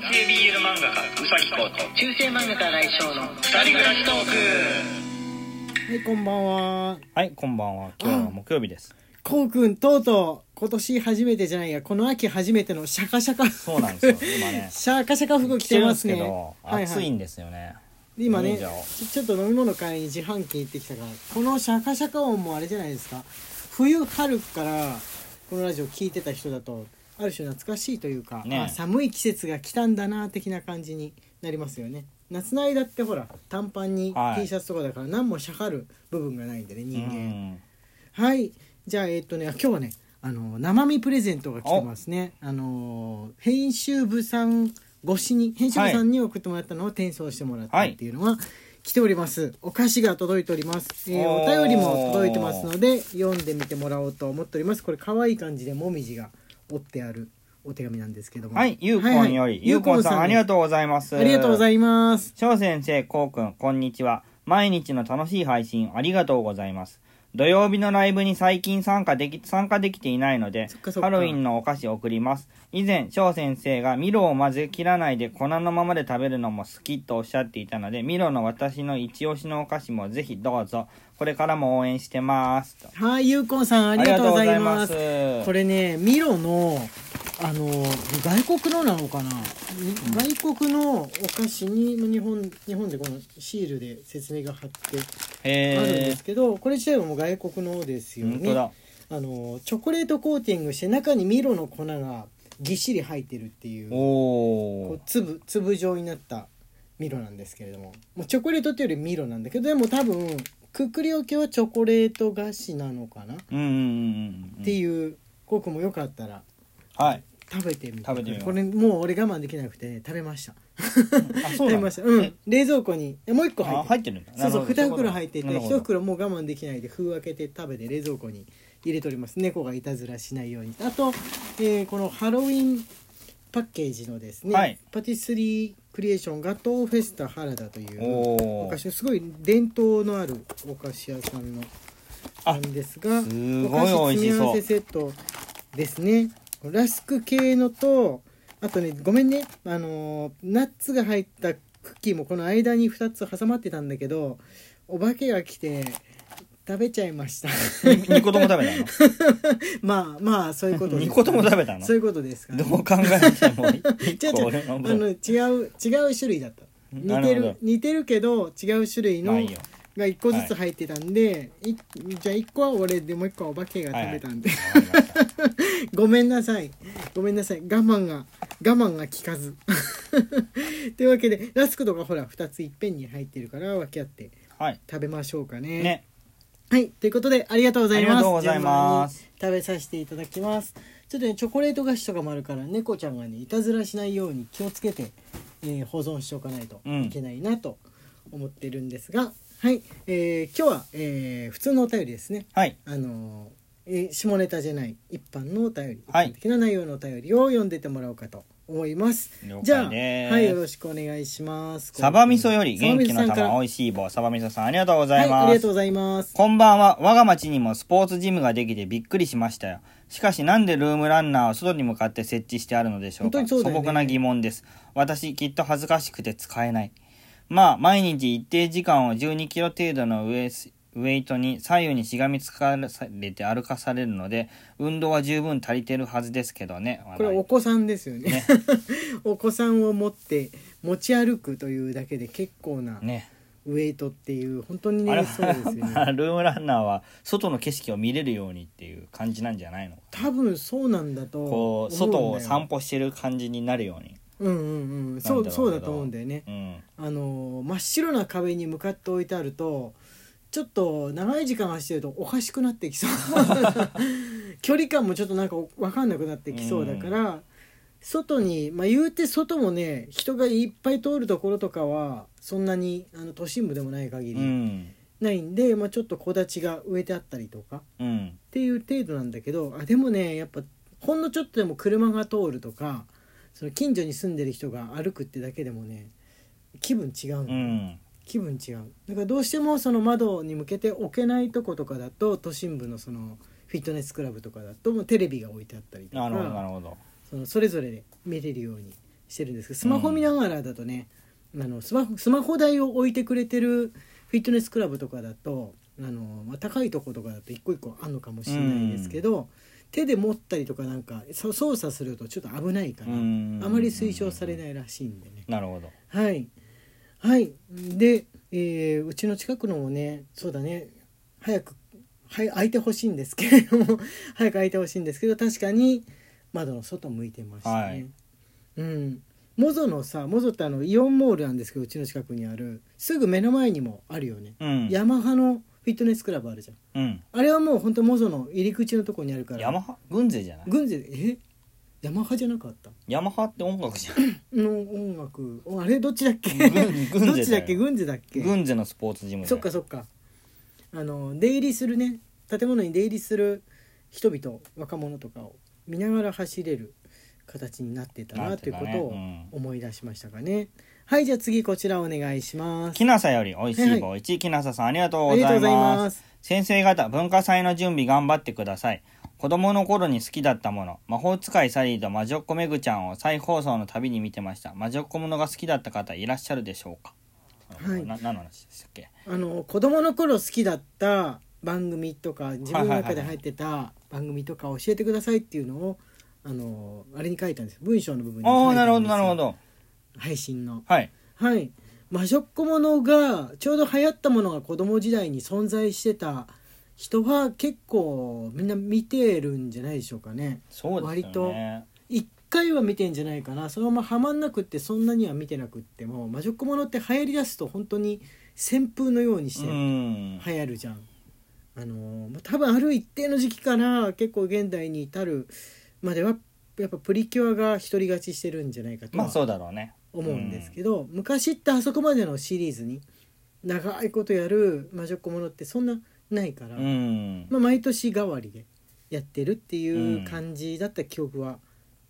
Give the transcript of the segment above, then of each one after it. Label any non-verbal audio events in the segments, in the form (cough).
男性 BL 漫画家うさぎこと中世漫画家来翔の二人暮らしトークはいこんばんははい、こんばんは。今日は木曜日です。こうくんとうとう今年初めてじゃないやこの秋初めてのシャカシャカそうなんですよ。今ね。(laughs) シャカシャカ服着着てますねけど、はいはい暑いんですよね。今ね忍者をちょちょっと飲み物買いに自販機行ってきたからこのシャカシャカ音もあれじゃないですか冬春からこのラジオ聞いてた人だとある種懐かしいというか、ね。あ寒い季節が来たんだな的な感じになりますよね。夏の間ってほら短パンにはい。T シャツとかだから何もしゃかる部分がないんでねう人間、ん。はい。じゃあえっとね今日はねあの生身プレゼントが来てますね。あの編集部さん越しに編集部さんに送ってもらったのを転送してもらったっていうのは、来ております。お菓子が届いております、えーおー。お便りも届いてますので読んでみてもらおうと思っております。これ可愛い感じでもみじが折ってあるお手紙なんですけどもはい、ゆうこんより。ゆうこんさん、ありがとうございます。ありがとうございいますます。翔先生、こうくん、こんにちは。毎日の楽しい配信、ありがとうございます。土曜日のライブに最近参加でき、参加できていないのでそっかそっ、かハロウィンのお菓子を送ります。以前、翔先生がミロを混ぜ切らないで粉のままで食べるのも好きとおっしゃっていたので、ミロの私の一押しのお菓子もぜひどうぞ。これからも応援してます。とはいゆうこんさんありがとうございますますこれねミロのあの外国のなのかな、外国のお菓子に日本日本でこのシールで説明が貼ってあるんでへすけど、これ自体はもう外国のですえ。よね。あのチョコレートコーティングして中にミロの粉がぎっしり入ってるってい。う粒粒状になったミロなんですけれどももうチョコレートっていうよりミロなんだけどでも多分くくりおきはチョコレート菓子なのかな、うんうんうんうん。っていうコウ君もよかったらはい。食べてみて食べてみようこれもう俺我慢できなくて食べました。(laughs) あ、そうなの食べました。うん。冷蔵庫にえもう一個入あ、ってる入ってるんだ。そうそうなるほど2袋入っていて1なるほど。袋もう我慢できないで封開けて食べて冷蔵庫に入れております。猫がいたずらしないように。あと、えーこのハロウィンパッケージのですね、はい。パティスリークリエーションガトーフェスタ原田というお。菓子すごい伝統のあるお菓子屋さんのあなんですがすおごい菓子美味しそう詰め合わせ。セットですねラスク系のとあとねごめんねあのーナッツが入ったクッキーもこの間に2つ挟まってたんだけどお化けが来て食べちゃいました。2個とも食べたの？(laughs) まあまあそういうことです。2個とも食べたの？そういうことですか？らどう考えても1 (laughs) 違う違う。あの分違う違う種類だった。似てるなる似てるけど違う種類のが1個ずつ入ってたんで、いじゃあ1個は俺でもう1個はお化けが食べたんで、(laughs) ごめんなさい。ごめんなさい。我慢が我慢が効かず。というわけでラスクとかほら2ついっぺんに入ってるから分け合ってはい。食べましょうかね。ねはいということでありがとうございます。ありがとうございます。食べさせていただきます。ちょっとねチョコレート菓子とかもあるから猫ちゃんがねいたずらしないように気をつけて、えー保存しておかないといけないなと思ってるんですが、はい、えー今日は、えー普通のお便りですね。はい。あのーえー下ネタじゃない一般のお便り、はい。一般的な内容のお便りを読んでってもらおうかと思います。了じゃあはいよろしくお願いします。サバ味噌より元気の玉おいしい棒サバ味噌さんありがとうござはいいます。ありがとうございます。こんばんは。我が町にもスポーツジムができてびっくりしましたよ。しかしなんでルームランナーを外に向かって設置してあるのでしょうか？うね。素朴な疑問です。私きっと恥ずかしくて使えない。まあ毎日一定時間を12キロ程度のウェイトに左右にしがみつかれて歩かされるので運動は十分足りてるはずですけどね。これお子さんですよね。ね。(laughs) お子さんを持って持ち歩くというだけで結構なね。ウェイトっていう本当にねそうですよね。(laughs) はルームランナーは外の景色を見れるようにっていう感じなんじゃないの？多分そうなんだとこう外を散歩してる感じになるように。うんうんうん。そうそうだと思うんだよね。うん。あの真っ白な壁に向かって置いてあるとちょっと長い時間走ってるとおかしくなってきそう。(laughs) 距離感もちょっとなんか分かんなくなってきそうだから、外にまあ言うて外もね人がいっぱい通るところとかはそんなにあの都心部でもない限うりん。ないんで、まあ、ちょっと木立が植えてあったりとかっうん。ていう程度なんだけどあでもねやっぱほんのちょっとでも車が通るとかその近所に住んでる人が歩くってだけでもね気分違うんだよ。うん気分違う。だからどうしてもその窓に向けて置けないとことかだと都心部のそのフィットネスクラブとかだともうテレビが置いてあったりとなるほどなかるほど。そのそれぞれで見れるようにしてるんです。けどスマホ見ながらだとね、あのスマホスマホ台を置いてくれてるフィットネスクラブとかだとあの、まあ、高いとことかだと一個一個あんのかもしれないですけど、手で持ったりとかなんかそ操作するとちょっと危ないから、うん。あまり推奨されないらしいんでね。なるほど。はいはい。で、えーうちの近くのもねそうだね。早くはい開いてほしいんですけれども (laughs) 早く開いてほしいんですけど確かに窓の外向いてましたね、はい。うん。モゾのさモゾってあのイオンモールなんですけどうちの近くにある。すぐ目の前にもあるよね、うん。ヤマハのフィットネスクラブあるじゃん。うん。あれはもう本当モゾの入り口のとこにあるから。ヤマハ？軍勢じゃない？軍勢？え？ヤマハじゃなかった？ヤマハって音楽じゃん。の音楽。おあれどっちだっけ？軍どっちだっけ？軍勢だっけ？軍勢のスポーツジムそっかそっか。あの出入りするね。建物に出入りする人々若者とかを見ながら走れる形になってたななっていうことをうん。思い出しましたかね、はいじゃあ次こちらお願いします。きなさより美味しい棒1きなささんありがとうございありがとうございまますす。先生方文化祭の準備頑張ってください子供の頃に好きだったもの魔法使いサリーと魔女っ子めぐちゃんを再放送のたびに見てました。魔女っ子ものが好きだった方いらっしゃるでしょうか？はい。な何の話でしたっけ？あの子供の頃好きだった番組とか自分の中で入ってた番組とか教えてくださいっていうのをあのあれに書いたんです文章の部分にああなるほどなるほど。配信の。はい。はい。魔女っ子ものがちょうど流行ったものが子供時代に存在してた人は結構みんな見てるんじゃないでしょうかね。そうです割と。一回は見てんじゃないかな。そのままハマんなくってそんなには見てなくっても魔女っ子ものって流行りだすと本当に旋風のようにしうてん。流行るじゃん、あのー多分ある一定の時期から結構現代に至るまではやっぱプリキュアが独り勝ちしてるんじゃないかとはまあそうだろうね。思うんですけど、昔ってあそこまでのシリーズに長いことやる魔女っ子ものってそんなないから、うん。まあ、毎年代わりでやってるっていう感じだった記憶は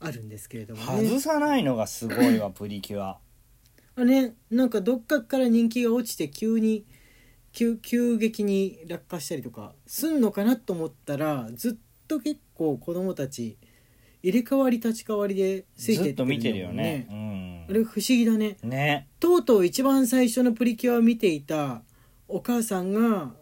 あるんですけれどもね。外さないのがすごいわプリキュア。あねなんかどっかから人気が落ちて急に急急激に落下したりとかすんのかなと思ったらずっと結構子供たち入れ替わり立ち替わりでついてずっと見てるよんだもん。ねあれ不思議だね。うんね。とうとう一番最初のプリキュアを見ていたお母さんが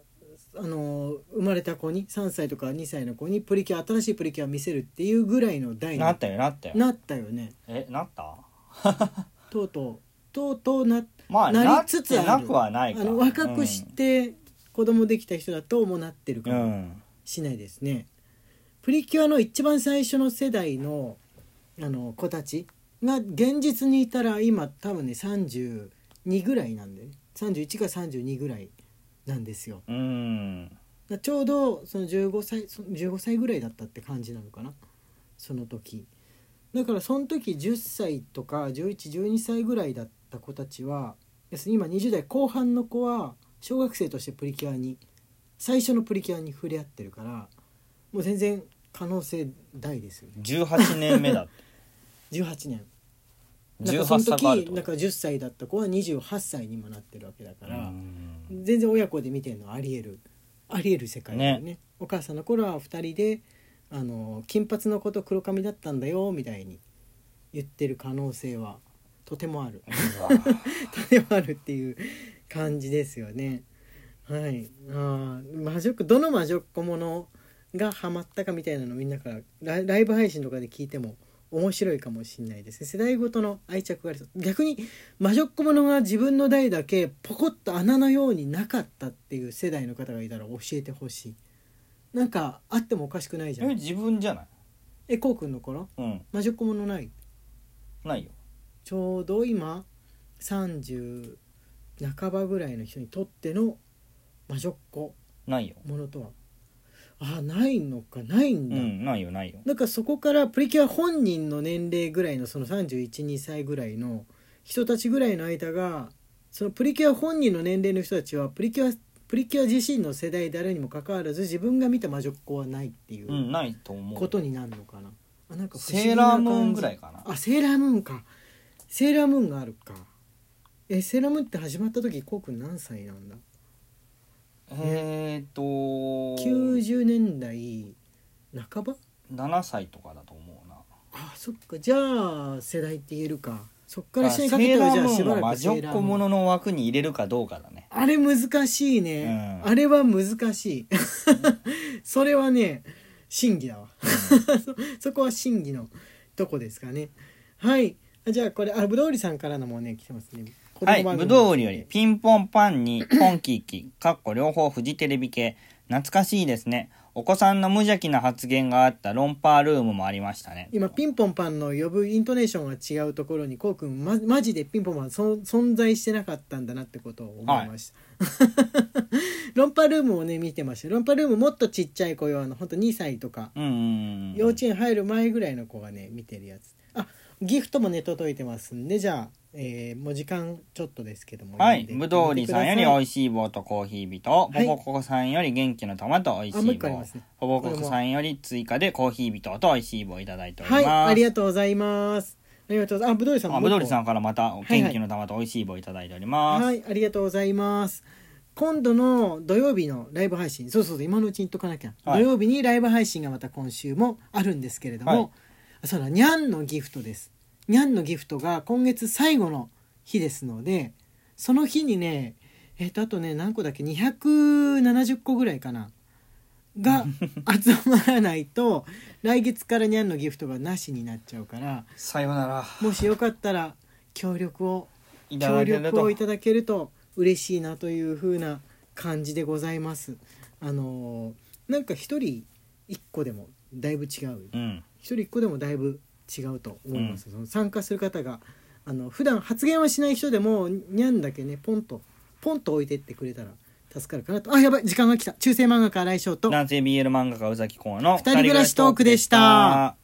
あの生まれた子に3歳とか2歳の子にプリキュア新しいプリキュアを見せるっていうぐらいの代になったよなったよ。なったよね。えなった？(laughs) とうとう。とうとうなまあなりつつある。てなくはないか。あの若くして子供できた人だともうなってるかもうん。しないですね。プリキュアの一番最初の世代のあの子たちが現実にいたら今多分ね32ぐらいなんで、ね、31か32ぐらいなんですよ。うん。だちょうどその15歳そ15歳ぐらいだったって感じなのかな。その時。だからその時10歳とか1112歳ぐらいだった子たちは要するに今20代後半の子は小学生としてプリキュアに最初のプリキュアに触れ合ってるからもう全然可能性大ですよね。18年目だって。(laughs) 18年。なんかそ18の時なんか10歳だった子は28歳にもなってるわけだから、うん全然親子で見てるのはありえるありえる世界だよね。お母さんの頃は2人であの金髪の子と黒髪だったんだよみたいに言ってる可能性はとてもある。(laughs) とてもあるっていう感じですよね。はい。あー魔女どの魔女っ子ものがハマったかみたいなのみんなからライブ配信とかで聞いても面白いかもしれないです。ね世代ごとの愛着がありそう逆に魔女っ子ものが自分の代だけポコッと穴のようになかったっていう世代の方がいたら教えてほしい。なんかあってもおかしくないじゃん。え自分じゃない？えこうくんの頃？うん。魔女っ子ものない？ないよ。ちょうど今30半ばぐらいの人にとっての魔女っ子。ないよ。ものとは？あないのか。ないんだ、うんないよないよ。だからそこからプリキュア本人の年齢ぐらいのその312歳ぐらいの人たちぐらいの間がそのプリキュア本人の年齢の人たちはプリキュアプリキュア自身の世代であるにもかかわらず自分が見た魔女っ子はないっていううんないと思う。ことになるのかな、あなんか不思議セーラームーンぐらいかな。あセーラームーンか。セーラームーンがあるか。えセーラームーンって始まった時こうくん何歳なんだ？えーっと90年代半ば？7歳とかだと思うな。あそっか。じゃあ世代って言えるか。そっから下にかけてはじゃあしばらく魔女っ子ものの枠に入れるかどうかだね。あれ難しいね、うん。あれは難しい。(laughs) それはね審議だわ。(laughs) そそこは審議のとこですかね。はい。あじゃあこれあぶどうりさんからのもね来てますねはい、ぶどう売りより、ピンポンパンに、(coughs) ポンキッキ、かっこ両方フジテレビ系。懐かしいですね。お子さんの無邪気な発言があったロンパールームもありましたね。今ピンポンパンの呼ぶイントネーションが違うところにこうくんまマジでピンポンパンそ存在してなかったんだなってことを思いました、(laughs) ロンパルームをね見てましたロンパルームもっとちっちゃい子用あのほんと2歳とか。幼稚園入る前ぐらいの子がね見てるやつあギフトもね届いてますんでじゃあ、えーもう時間ちょっとですけどもはい、ぶどうりさんより読んでくださ美味しい棒とコーヒー人、はい。ポポコさんより元気の玉と美味しい棒一個ありますね、ポポコさんより追加でコーヒー人と美味しい棒いただいております。はいありがとうございます。ありがとうございます。あぶどうりさんぶどうりさんんからまた元気の玉と美味しい棒いただいております。はいありがとうございます。今度の土曜日のライブ配信そうそう今のうちに言っとかなきゃ、はい。土曜日にライブ配信がまた今週もあるんですけれども、はい。あそうだにゃんのギフトですにゃんのギフトが今月最後の日ですのでその日にねえっ、とあとね何個だっけ270個ぐらいかなが (laughs) 集まらないと来月からにゃんのギフトがなしになっちゃうからさようなら。もしよかったら協力を協力をい。ただけると嬉しいなという風な感じでございます。あのーなんか一人一個でもだいぶ違ううん。一人一個でもだいぶ違うと思います、その参加する方があの普段発言はしない人でもにゃんだけねポンとポンと置いてってくれたら助かるかなと。あやばい時間が来た。中世漫画家来翔と。男性 BL 漫画家宇崎公の二人暮らしトークでした